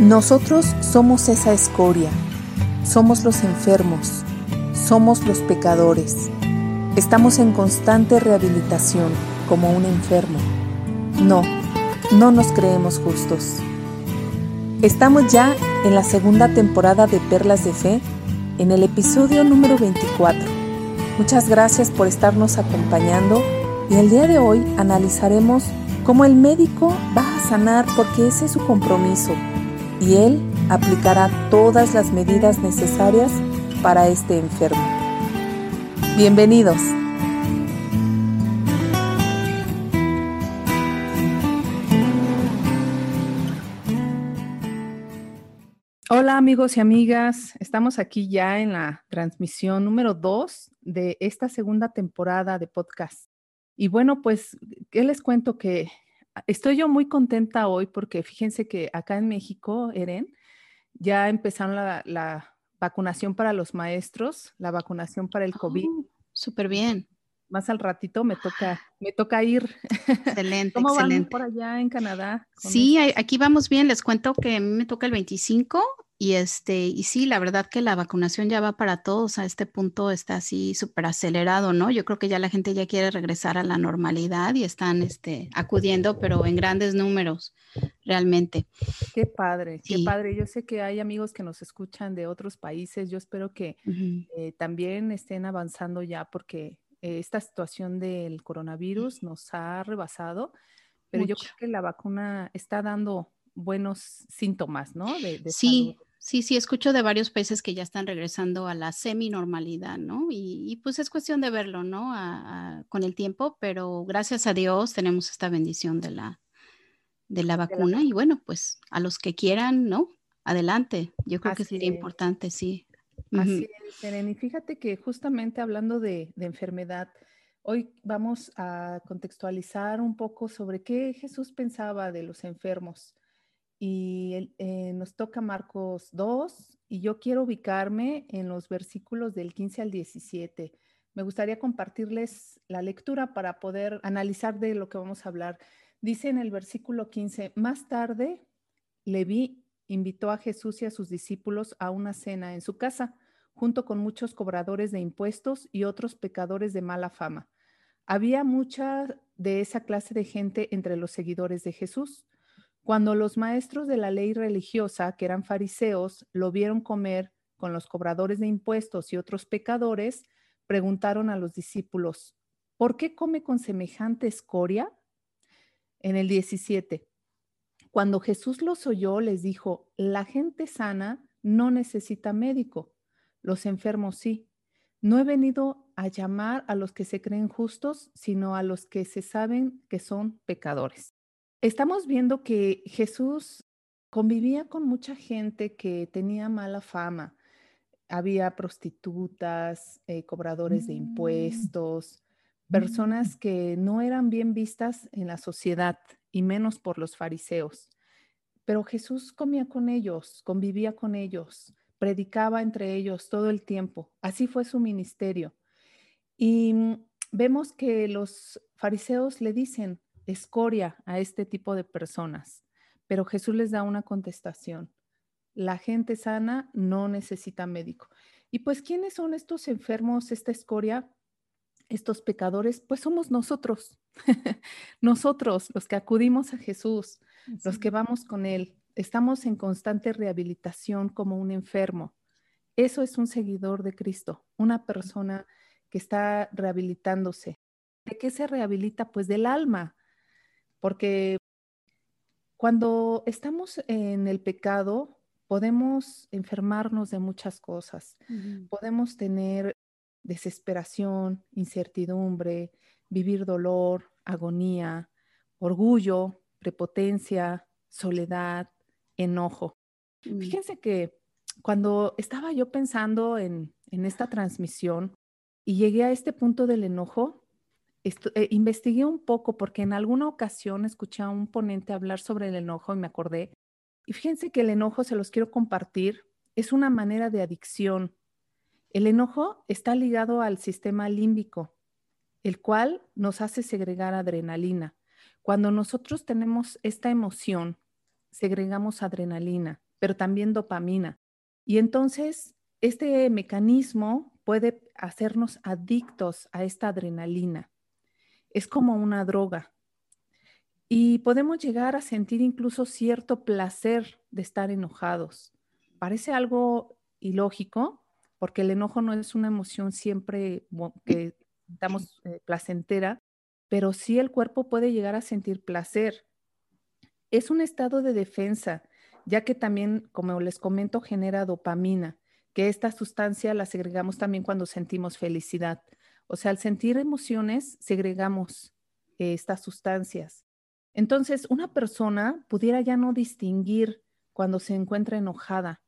Nosotros somos esa escoria, somos los enfermos, somos los pecadores. Estamos en constante rehabilitación como un enfermo. No, no nos creemos justos. Estamos ya en la segunda temporada de Perlas de Fe, en el episodio número 24. Muchas gracias por estarnos acompañando y el día de hoy analizaremos cómo el médico va a sanar porque ese es su compromiso y Él aplicará todas las medidas necesarias para este enfermo. Bienvenidos. Hola amigos y amigas, estamos aquí ya en la transmisión número 2 de esta segunda temporada de podcast. Y bueno, pues, ¿qué les cuento? Que estoy yo muy contenta hoy porque fíjense que acá en México, Eren, ya empezaron la, vacunación para los maestros, la vacunación para el COVID. Oh, súper bien. Más al ratito me toca, me toca ir. Excelente, ¿Cómo excelente. Van por allá en Canadá? Sí, aquí vamos bien. Les cuento que a mí me toca el 25 y este, y sí, la verdad que la vacunación ya va para todos. A este punto está así súper acelerado, ¿no? Yo creo que ya la gente ya quiere regresar a la normalidad y están este, acudiendo, pero en grandes números, realmente. Qué padre, qué padre. Yo sé que hay amigos que nos escuchan de otros países. Yo espero que eh, también estén avanzando ya porque eh, esta situación del coronavirus nos ha rebasado, pero yo creo que la vacuna está dando buenos síntomas, ¿no? De, sí, sí, sí, escucho de varios países que ya están regresando a la semi-normalidad, ¿no? Y, pues es cuestión de verlo, ¿no? con el tiempo, pero gracias a Dios tenemos esta bendición de la, de la vacuna y bueno, pues a los que quieran, ¿no? Adelante, yo creo que sería importante, sí. Así es. Y fíjate que justamente hablando de, de enfermedad, hoy vamos a contextualizar un poco sobre qué Jesús pensaba de los enfermos y eh, nos toca Marcos 2 y yo quiero ubicarme en los versículos del 15 al 17. Me gustaría compartirles la lectura para poder analizar de lo que vamos a hablar. Dice en el versículo 15, más tarde Leví invitó a Jesús y a sus discípulos a una cena en su casa, junto con muchos cobradores de impuestos y otros pecadores de mala fama. Había mucha de esa clase de gente entre los seguidores de Jesús. Cuando los maestros de la ley religiosa, que eran fariseos, lo vieron comer con los cobradores de impuestos y otros pecadores, preguntaron a los discípulos, ¿por qué come con semejante escoria? En el 17, cuando Jesús los oyó, les dijo, la gente sana no necesita médico, los enfermos sí. No he venido a llamar a los que se creen justos, sino a los que se saben que son pecadores. Estamos viendo que Jesús convivía con mucha gente que tenía mala fama. Había prostitutas, eh, cobradores de mm. impuestos, personas mm. que no eran bien vistas en la sociedad y menos por los fariseos. Pero Jesús comía con ellos, convivía con ellos, predicaba entre ellos todo el tiempo. Así fue su ministerio. Y mm, vemos que los fariseos le dicen, escoria a este tipo de personas. Pero Jesús les da una contestación. La gente sana no necesita médico. Y pues, ¿quiénes son estos enfermos, esta escoria, estos pecadores? Pues somos nosotros, nosotros los que acudimos a Jesús, los que vamos con Él. Estamos en constante rehabilitación como un enfermo. Eso es un seguidor de Cristo, una persona que está rehabilitándose. ¿De qué se rehabilita? Pues del alma, porque cuando estamos en el pecado, podemos enfermarnos de muchas cosas. Podemos tener desesperación, incertidumbre, vivir dolor, agonía, orgullo, prepotencia, soledad, enojo. Mm. Fíjense que cuando estaba yo pensando en, en, esta transmisión y llegué a este punto del enojo, eh, investigué un poco porque en alguna ocasión escuché a un ponente hablar sobre el enojo y me acordé. Y fíjense que el enojo, se los quiero compartir, es una manera de adicción. El enojo está ligado al sistema límbico, el cual nos hace segregar adrenalina. Cuando nosotros tenemos esta emoción, segregamos adrenalina. pero también dopamina. Y entonces, este mecanismo puede hacernos adictos a esta adrenalina. Es como una droga. Y podemos llegar a sentir incluso cierto placer de estar enojados. Parece algo ilógico, porque el enojo no es una emoción siempre que estamos eh, placentera, pero sí el cuerpo puede llegar a sentir placer. Es un estado de defensa, ya que también, como les comento, genera dopamina, que esta sustancia la segregamos también cuando sentimos felicidad. O sea, al sentir emociones, segregamos eh, estas sustancias. Entonces, una persona pudiera ya no distinguir cuando se encuentra enojada.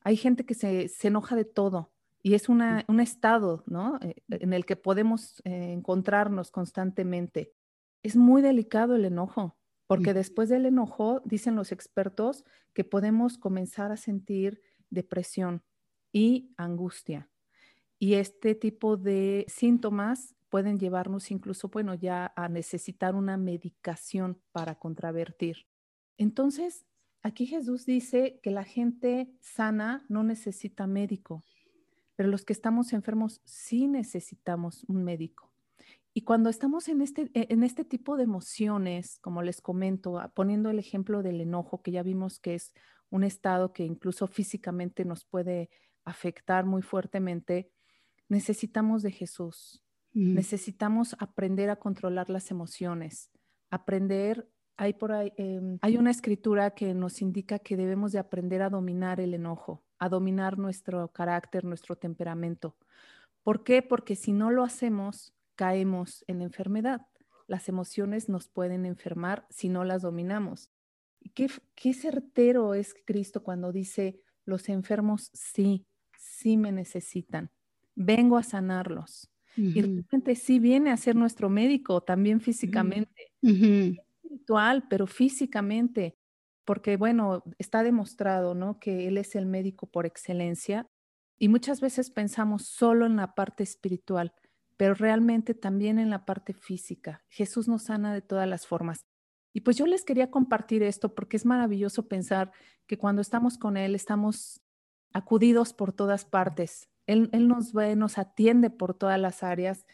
Hay gente que se, enoja de todo y es un estado, ¿no? Eh, en el que podemos eh, encontrarnos constantemente. Es muy delicado el enojo, porque después del enojo, dicen los expertos, que podemos comenzar a sentir depresión y angustia. Y este tipo de síntomas pueden llevarnos incluso, bueno, ya a necesitar una medicación para contravertir. Entonces, aquí Jesús dice que la gente sana no necesita médico, pero los que estamos enfermos sí necesitamos un médico. Y cuando estamos en este, e, en este tipo de emociones, como les comento, ah, poniendo el ejemplo del enojo, que ya vimos que es un estado que incluso físicamente nos puede afectar muy fuertemente, necesitamos de Jesús. Necesitamos aprender a controlar las emociones, aprender, hay por ahí, em, hay una escritura que nos indica que debemos de aprender a dominar el enojo, a dominar nuestro carácter, nuestro temperamento. ¿Por qué? Porque si no lo hacemos, caemos en enfermedad. Las emociones nos pueden enfermar si no las dominamos. Qué, qué certero es Cristo cuando dice, los enfermos sí, sí me necesitan vengo a sanarlos. Y realmente sí viene a ser nuestro médico también físicamente, espiritual, pero físicamente, porque bueno, está demostrado, ¿no? Que Él es el médico por excelencia y muchas veces pensamos solo en la parte espiritual, pero realmente también en la parte física. Jesús nos sana de todas las formas. Y pues yo les quería compartir esto porque es maravilloso pensar que cuando estamos con Él estamos acudidos por todas partes. Él, nos ve, nos atiende por todas las áreas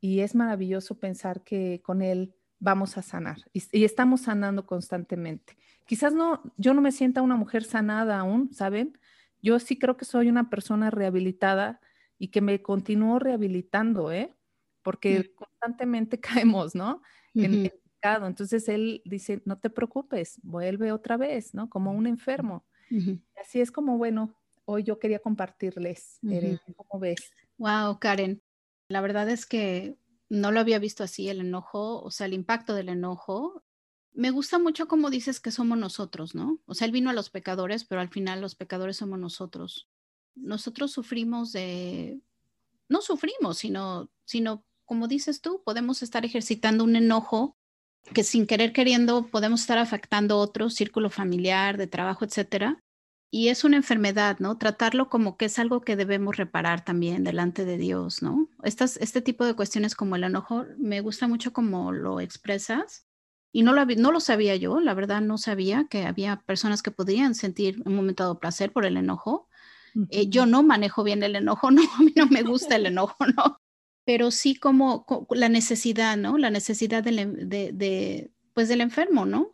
y es maravilloso pensar que con Él vamos a sanar y, estamos sanando constantemente. Quizás no, yo no me sienta una mujer sanada aún, ¿saben? Yo sí creo que soy una persona rehabilitada y que me continúo rehabilitando, ¿eh? Porque constantemente caemos, ¿no? En el pecado. Entonces Él dice, no te preocupes, vuelve otra vez, ¿no? Como un enfermo. Así es como, bueno, hoy yo quería compartirles. ¿Cómo ves? Wow, Karen. La verdad es que no lo había visto así, el enojo, o sea, el impacto del enojo. Me gusta mucho como dices que somos nosotros, ¿no? O sea, él vino a los pecadores, pero al final los pecadores somos nosotros. Nosotros sufrimos de, no sufrimos, sino, sino, como dices tú, podemos estar ejercitando un enojo que sin querer queriendo podemos estar afectando otro círculo familiar, de trabajo, etcétera y es una enfermedad, ¿no? Tratarlo como que es algo que debemos reparar también delante de Dios, ¿no? Estas, este tipo de cuestiones como el enojo, me gusta mucho como lo expresas. Y no lo, no lo sabía yo, la verdad no sabía que había personas que podían sentir un momento de placer por el enojo. Eh, yo no manejo bien el enojo, no, a mí no me gusta el enojo, ¿no? Pero sí como, la necesidad, ¿no? La necesidad de, de, pues del enfermo, ¿no?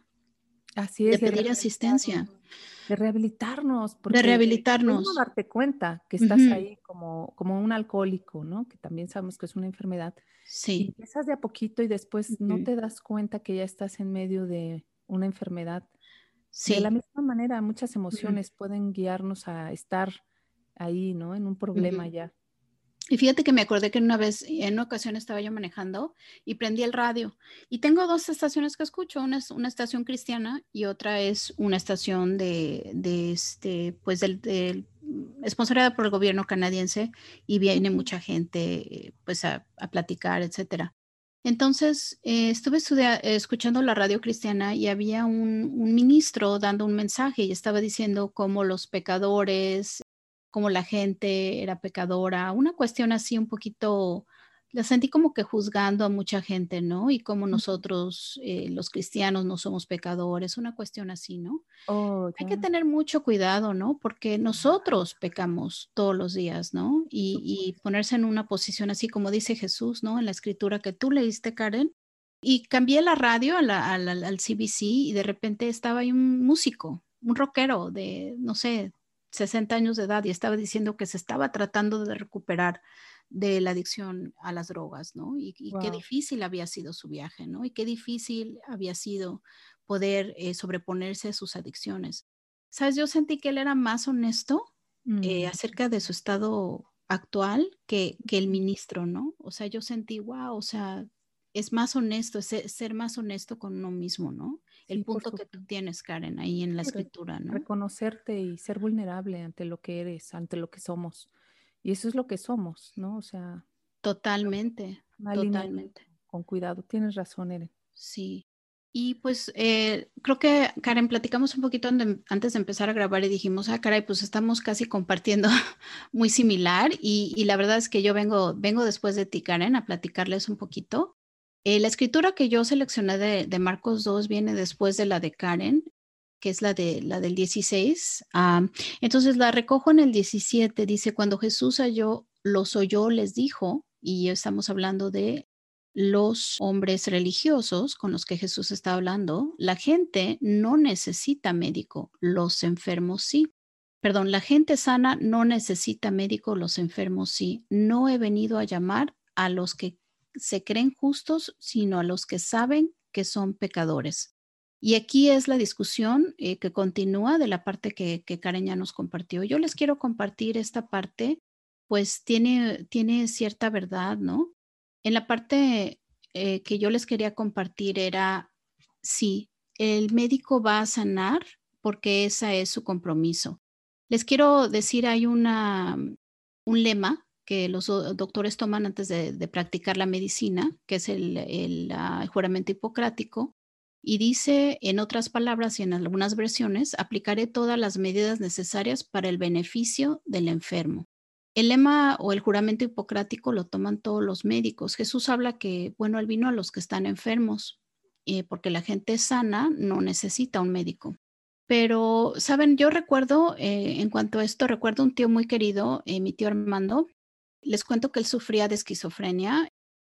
Así es. De pedir asistencia de rehabilitarnos. Porque de rehabilitarnos. No darte cuenta que estás ahí como, como un alcohólico, ¿no? Que también sabemos que es una enfermedad. Sí. Y empiezas de a poquito y después no te das cuenta que ya estás en medio de una enfermedad. Sí. De la misma manera, muchas emociones pueden guiarnos a estar ahí, ¿no? En un problema ya. Y fíjate que me acordé que una vez, en una ocasión estaba yo manejando y prendí el radio. Y tengo dos estaciones que escucho. Una es una estación cristiana y otra es una estación de, de este, pues del, del sponsorada por el gobierno canadiense y viene mucha gente pues a, a platicar, etcétera. Entonces, eh, estuve escuchando la radio cristiana y había un, un, ministro dando un mensaje y estaba diciendo cómo los pecadores como la gente era pecadora, una cuestión así un poquito la sentí como que juzgando a mucha gente, ¿no? Y como nosotros, eh, los cristianos, no somos pecadores, una cuestión así, ¿no? Oh, Hay que tener mucho cuidado, ¿no? Porque nosotros pecamos todos los días, ¿no? Y, y, ponerse en una posición así como dice Jesús, ¿no? En la escritura que tú leíste, Karen. Y cambié la radio al CBC y de repente estaba ahí un músico, un rockero de, no sé, 60 años de edad y estaba diciendo que se estaba tratando de recuperar de la adicción a las drogas, ¿no? Y, qué difícil había sido su viaje, ¿no? Y qué difícil había sido poder eh, sobreponerse a sus adicciones. Sabes, yo sentí que él era más honesto eh, mm. acerca de su estado actual que, que, el ministro, ¿no? O sea, yo sentí, wow, o sea, es más honesto, es ser más honesto con uno mismo, ¿no? El punto que tú tienes, Karen, ahí en la escritura, ¿no? Reconocerte y ser vulnerable ante lo que eres, ante lo que somos. Y eso es lo que somos, ¿no? O sea. Totalmente, totalmente. Con cuidado, tienes razón, Eren. Sí. Y pues eh, creo que, Karen, platicamos un poquito antes de empezar a grabar y dijimos, ah, caray, pues estamos casi compartiendo muy similar. Y, y, la verdad es que yo vengo, vengo después de ti, Karen, a platicarles un poquito. Eh, la escritura que yo seleccioné de, Marcos 2 viene después de la de Karen que es la, de, la del 16. entonces la recojo en el 17, dice, cuando Jesús halló, los oyó, les dijo, y estamos hablando de los hombres religiosos con los que Jesús está hablando, la gente no necesita médico, los enfermos sí. Perdón, la gente sana no necesita médico, los enfermos sí. No he venido a llamar a los que se creen justos, sino a los que saben que son pecadores. Y aquí es la discusión eh, que continúa de la parte que, Karen ya nos compartió. Yo les quiero compartir esta parte, pues tiene, tiene cierta verdad, ¿no? En la parte eh, que yo les quería compartir era, sí, el médico va a sanar porque ese es su compromiso. Les quiero decir, hay una, un lema que los doctores toman antes de, practicar la medicina, que es el, el ah, juramento hipocrático, y dice, en otras palabras y en algunas versiones, aplicaré todas las medidas necesarias para el beneficio del enfermo. El lema o el juramento hipocrático lo toman todos los médicos. Jesús habla que, bueno, él vino a los que están enfermos, eh, porque la gente sana no necesita un médico. Pero, saben, yo recuerdo, eh, en cuanto a esto, recuerdo un tío muy querido, eh, mi tío Armando. Les cuento que él sufría de esquizofrenia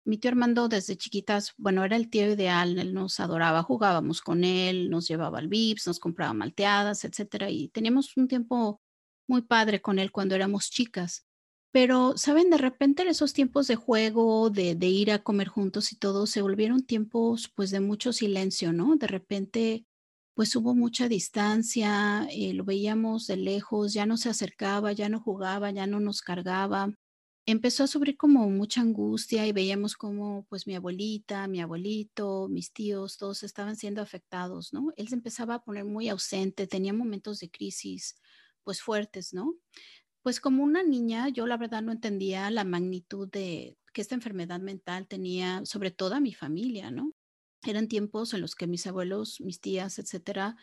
mi tío Armando desde chiquitas, bueno, era el tío ideal, él nos adoraba, jugábamos con él, nos llevaba al VIPS, nos compraba malteadas, etcétera, y teníamos un tiempo muy padre con él cuando éramos chicas. Pero, ¿saben? De repente esos tiempos de juego, de, ir a comer juntos y todo, se volvieron tiempos pues de mucho silencio, ¿no? De repente pues hubo mucha distancia, eh, lo veíamos de lejos, ya no se acercaba, ya no jugaba, ya no nos cargaba empezó a sufrir como mucha angustia y veíamos como pues mi abuelita, mi abuelito, mis tíos, todos estaban siendo afectados, ¿no? Él se empezaba a poner muy ausente, tenía momentos de crisis pues fuertes, ¿no? Pues como una niña, yo la verdad no entendía la magnitud de que esta enfermedad mental tenía sobre toda mi familia, ¿no? Eran tiempos en los que mis abuelos, mis tías, etcétera,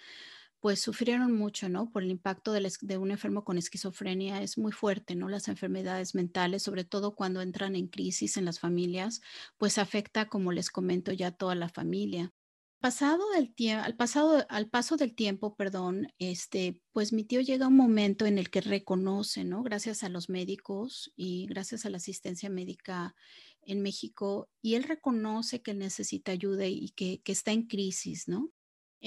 pues sufrieron mucho, ¿no? Por el impacto de, un enfermo con esquizofrenia es muy fuerte, ¿no? Las enfermedades mentales, sobre todo cuando entran en crisis en las familias, pues afecta, como les comento, ya toda la familia. Pasado al, pasado, al paso del tiempo, perdón, este, pues mi tío llega a un momento en el que reconoce, ¿no? Gracias a los médicos y gracias a la asistencia médica en México, y él reconoce que necesita ayuda y que está en crisis, ¿no?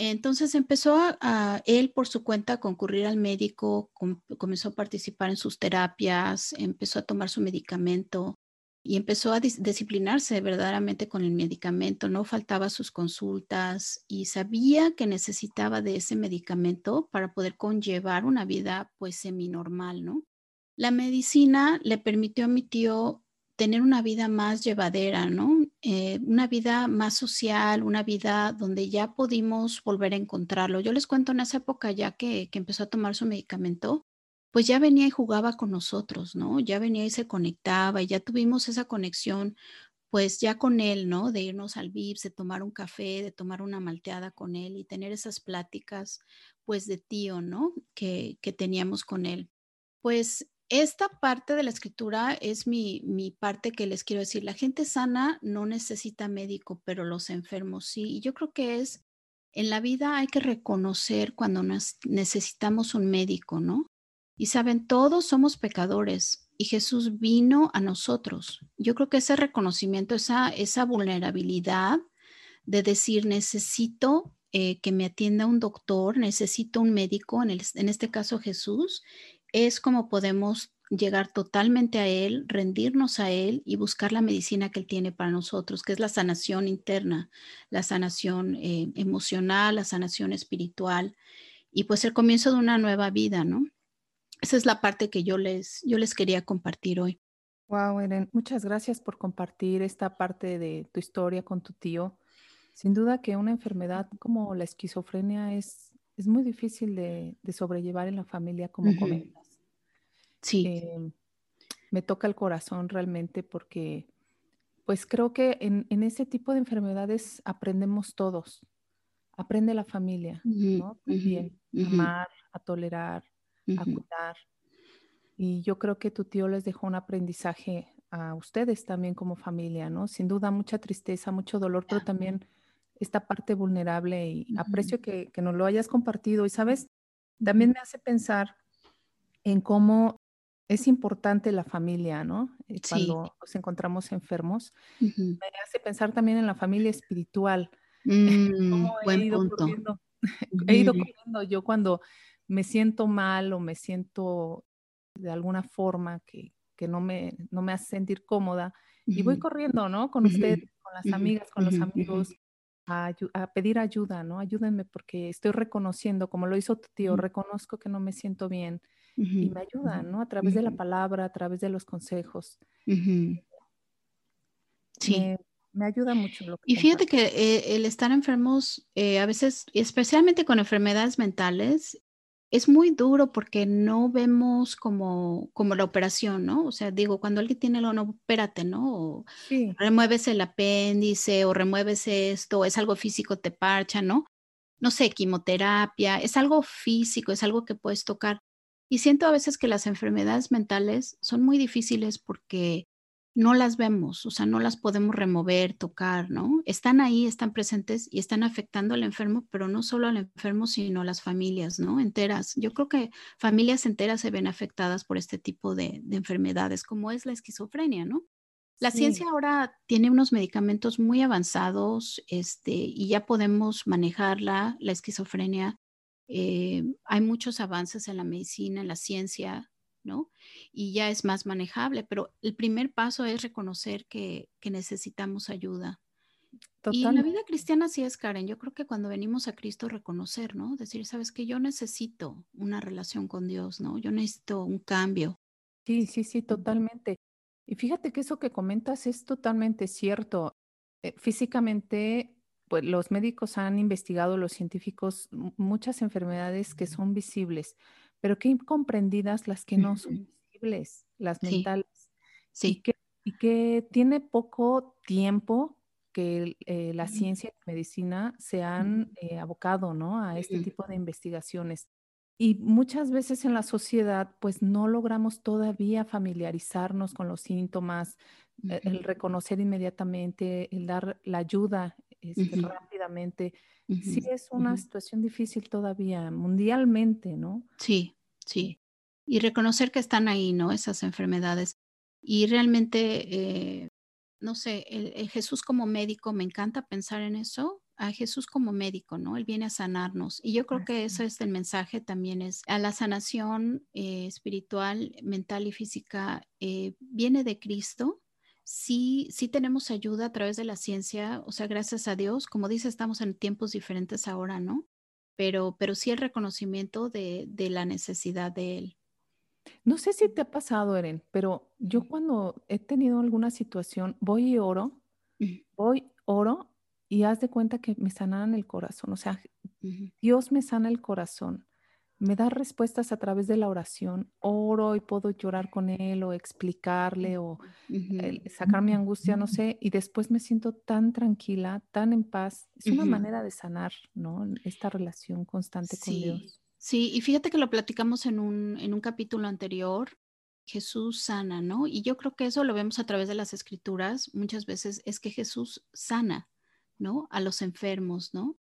Entonces empezó a, él por su cuenta a concurrir al médico, comenzó a participar en sus terapias, empezó a tomar su medicamento y empezó a disciplinarse verdaderamente con el medicamento, no faltaba sus consultas y sabía que necesitaba de ese medicamento para poder conllevar una vida pues semi-normal, ¿no? La medicina le permitió a mi tío tener una vida más llevadera, ¿no? Eh, una vida más social, una vida donde ya pudimos volver a encontrarlo. Yo les cuento en esa época ya que, que empezó a tomar su medicamento, pues ya venía y jugaba con nosotros, ¿no? Ya venía y se conectaba y ya tuvimos esa conexión, pues ya con él, ¿no? De irnos al VIPS, de tomar un café, de tomar una malteada con él y tener esas pláticas, pues de tío, ¿no? Que, que teníamos con él. Pues esta parte de la escritura es mi, mi, parte que les quiero decir. La gente sana no necesita médico, pero los enfermos sí. Y yo creo que es, en la vida hay que reconocer cuando necesitamos un médico, ¿no? Y saben, todos somos pecadores y Jesús vino a nosotros. Yo creo que ese reconocimiento, esa, esa vulnerabilidad de decir, necesito eh, que me atienda un doctor, necesito un médico, en, en este caso Jesús, es como podemos llegar totalmente a Él, rendirnos a Él y buscar la medicina que Él tiene para nosotros, que es la sanación interna, la sanación eh, emocional, la sanación espiritual y pues el comienzo de una nueva vida, ¿no? Esa es la parte que yo les, yo les quería compartir hoy. Wow, Eren, muchas gracias por compartir esta parte de tu historia con tu tío. Sin duda que una enfermedad como la esquizofrenia es es muy difícil de, sobrellevar en la familia, como comentas. Sí. Em, me toca el corazón realmente porque, pues creo que en, ese tipo de enfermedades aprendemos todos. Aprende la familia, ¿no? También, a amar, a tolerar, a cuidar. Y yo creo que tu tío les dejó un aprendizaje a ustedes también como familia, ¿no? Sin duda mucha tristeza, mucho dolor, pero también esta parte vulnerable y aprecio que, que nos lo hayas compartido. Y sabes, también me hace pensar en cómo es importante la familia, ¿no? Eh, cuando nos encontramos enfermos. Me hace pensar también en la familia espiritual. Mm, buen he ido punto. he ido corriendo yo cuando me siento mal o me siento de alguna forma que, que no, me, no me hace sentir cómoda. Y voy corriendo, ¿no? Con usted, con las amigas, con los amigos, a, pedir ayuda, ¿no? Ayúdenme porque estoy reconociendo, como lo hizo tu tío, reconozco que no me siento bien y me ayudan, ¿no? A través de la palabra, a través de los consejos. Sí. Me, ayuda mucho. Lo y fíjate que eh, el estar enfermos, eh, a veces, especialmente con enfermedades mentales, es muy duro porque no vemos como, como la operación, ¿no? O sea, digo, cuando alguien tiene lo, no, espérate, ¿no? O remueves el apéndice o remueves esto, es algo físico, te parcha, ¿no? No sé, quimioterapia, es algo físico, es algo que puedes tocar. Y siento a veces que las enfermedades mentales son muy difíciles porque no las vemos, o sea, no las podemos remover, tocar, ¿no? Están ahí, están presentes y están afectando al enfermo, pero no solo al enfermo, sino a las familias, ¿no? Enteras. Yo creo que familias enteras se ven afectadas por este tipo de, enfermedades, como es la esquizofrenia, ¿no? La ciencia ahora tiene unos medicamentos muy avanzados este, y ya podemos manejarla, la esquizofrenia. Eh, hay muchos avances en la medicina, en la ciencia, ¿no? Y ya es más manejable, pero el primer paso es reconocer que, necesitamos ayuda. Y en la vida cristiana sí es, Karen. Yo creo que cuando venimos a Cristo, reconocer, ¿no? Decir, sabes que yo necesito una relación con Dios, ¿no? Yo necesito un cambio. Sí, sí, sí, totalmente. Y fíjate que eso que comentas es totalmente cierto. Eh, físicamente, pues los médicos han investigado, los científicos, muchas enfermedades que son visibles, pero qué incomprendidas las que no son visibles, las mentales. Sí. Y que, tiene poco tiempo que eh, la ciencia y la medicina se han eh, abocado, ¿no? A este tipo de investigaciones. Y muchas veces en la sociedad, pues no logramos todavía familiarizarnos con los síntomas, e, el reconocer inmediatamente, el dar la ayuda este, rápidamente sí es una situación difícil todavía mundialmente, ¿no? Sí, sí. Y reconocer que están ahí, ¿no? Esas enfermedades. Y realmente, eh, no sé, el, Jesús como médico, me encanta pensar en eso, a Jesús como médico, ¿no? Él viene a sanarnos. Y yo creo que eso es el mensaje también, es a la sanación eh, espiritual, mental y física, eh, viene de Cristo sí, sí tenemos ayuda a través de la ciencia, o sea, gracias a Dios, como dice, estamos en tiempos diferentes ahora, ¿no? Pero, pero sí el reconocimiento de, de la necesidad de Él. No sé si te ha pasado, Eren, pero yo cuando he tenido alguna situación, voy y oro, voy, oro y haz de cuenta que me sanan el corazón, o sea, Dios me sana el corazón me da respuestas a través de la oración. Oro y puedo llorar con él o explicarle o sacar mi angustia, no sé, y después me siento tan tranquila, tan en paz. Es una manera de sanar, ¿no? Esta relación constante con Dios. Sí, y fíjate que lo platicamos en un, en un capítulo anterior, Jesús sana, ¿no? Y yo creo que eso lo vemos a través de las escrituras. Muchas veces es que Jesús sana, ¿no? A los enfermos, ¿no?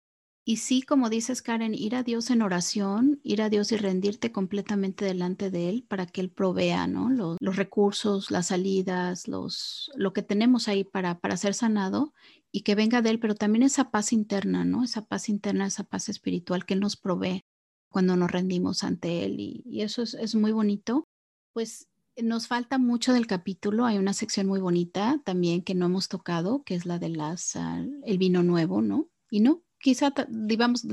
Y sí, como dices, Karen, ir a Dios en oración, ir a Dios y rendirte completamente delante de Él para que Él provea, ¿no? Los, recursos, las salidas, los, lo que tenemos ahí para, para ser sanado y que venga de Él, pero también esa paz interna, ¿no? Esa paz interna, esa paz espiritual que Él nos provee cuando nos rendimos ante Él. Y, eso es, es muy bonito. Pues nos falta mucho del capítulo. Hay una sección muy bonita también que no hemos tocado, que es la de las, ah, el vino nuevo, ¿no? Y no, quizá digamos,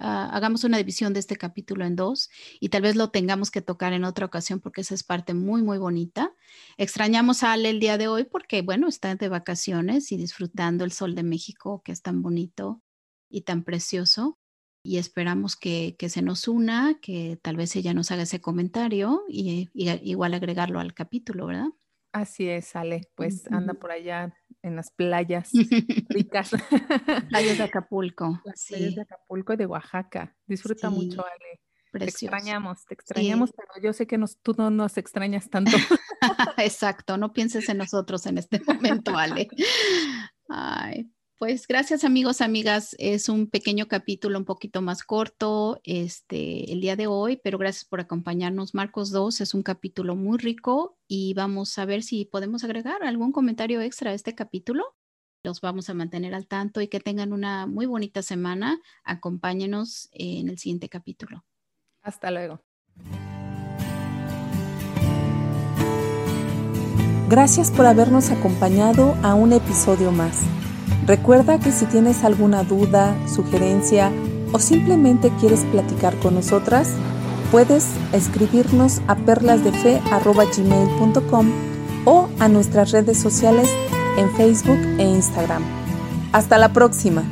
hagamos una división de este capítulo en dos y tal vez lo tengamos que tocar en otra ocasión porque esa es parte muy, muy bonita. Extrañamos a Ale el día de hoy porque, bueno, está de vacaciones y disfrutando el sol de México que es tan bonito y tan precioso. Y esperamos que, se nos una, que tal vez ella nos haga ese comentario y igual agregarlo al capítulo, ¿verdad? Así es, Ale, pues anda por allá en las playas ricas. Playas de Acapulco. Las playas de Acapulco y de Oaxaca. Disfruta mucho, Ale. Te extrañamos, te extrañamos, pero yo sé que nos, tú no nos extrañas tanto. Exacto, no pienses en nosotros en este momento, Ale. Ay, pues gracias amigos, amigas. Es un pequeño capítulo un poquito más corto este, el día de hoy, pero gracias por acompañarnos. Marcos 2 es un capítulo muy rico y vamos a ver si podemos agregar algún comentario extra a este capítulo. Los vamos a mantener al tanto y que tengan una muy bonita semana. Acompáñenos en el siguiente capítulo. Hasta luego. Gracias por habernos acompañado a un episodio más. Recuerda que si tienes alguna duda, sugerencia o simplemente quieres platicar con nosotras, puedes escribirnos a perlasdefe.gmail.com o a nuestras redes sociales en Facebook e Instagram. Hasta la próxima.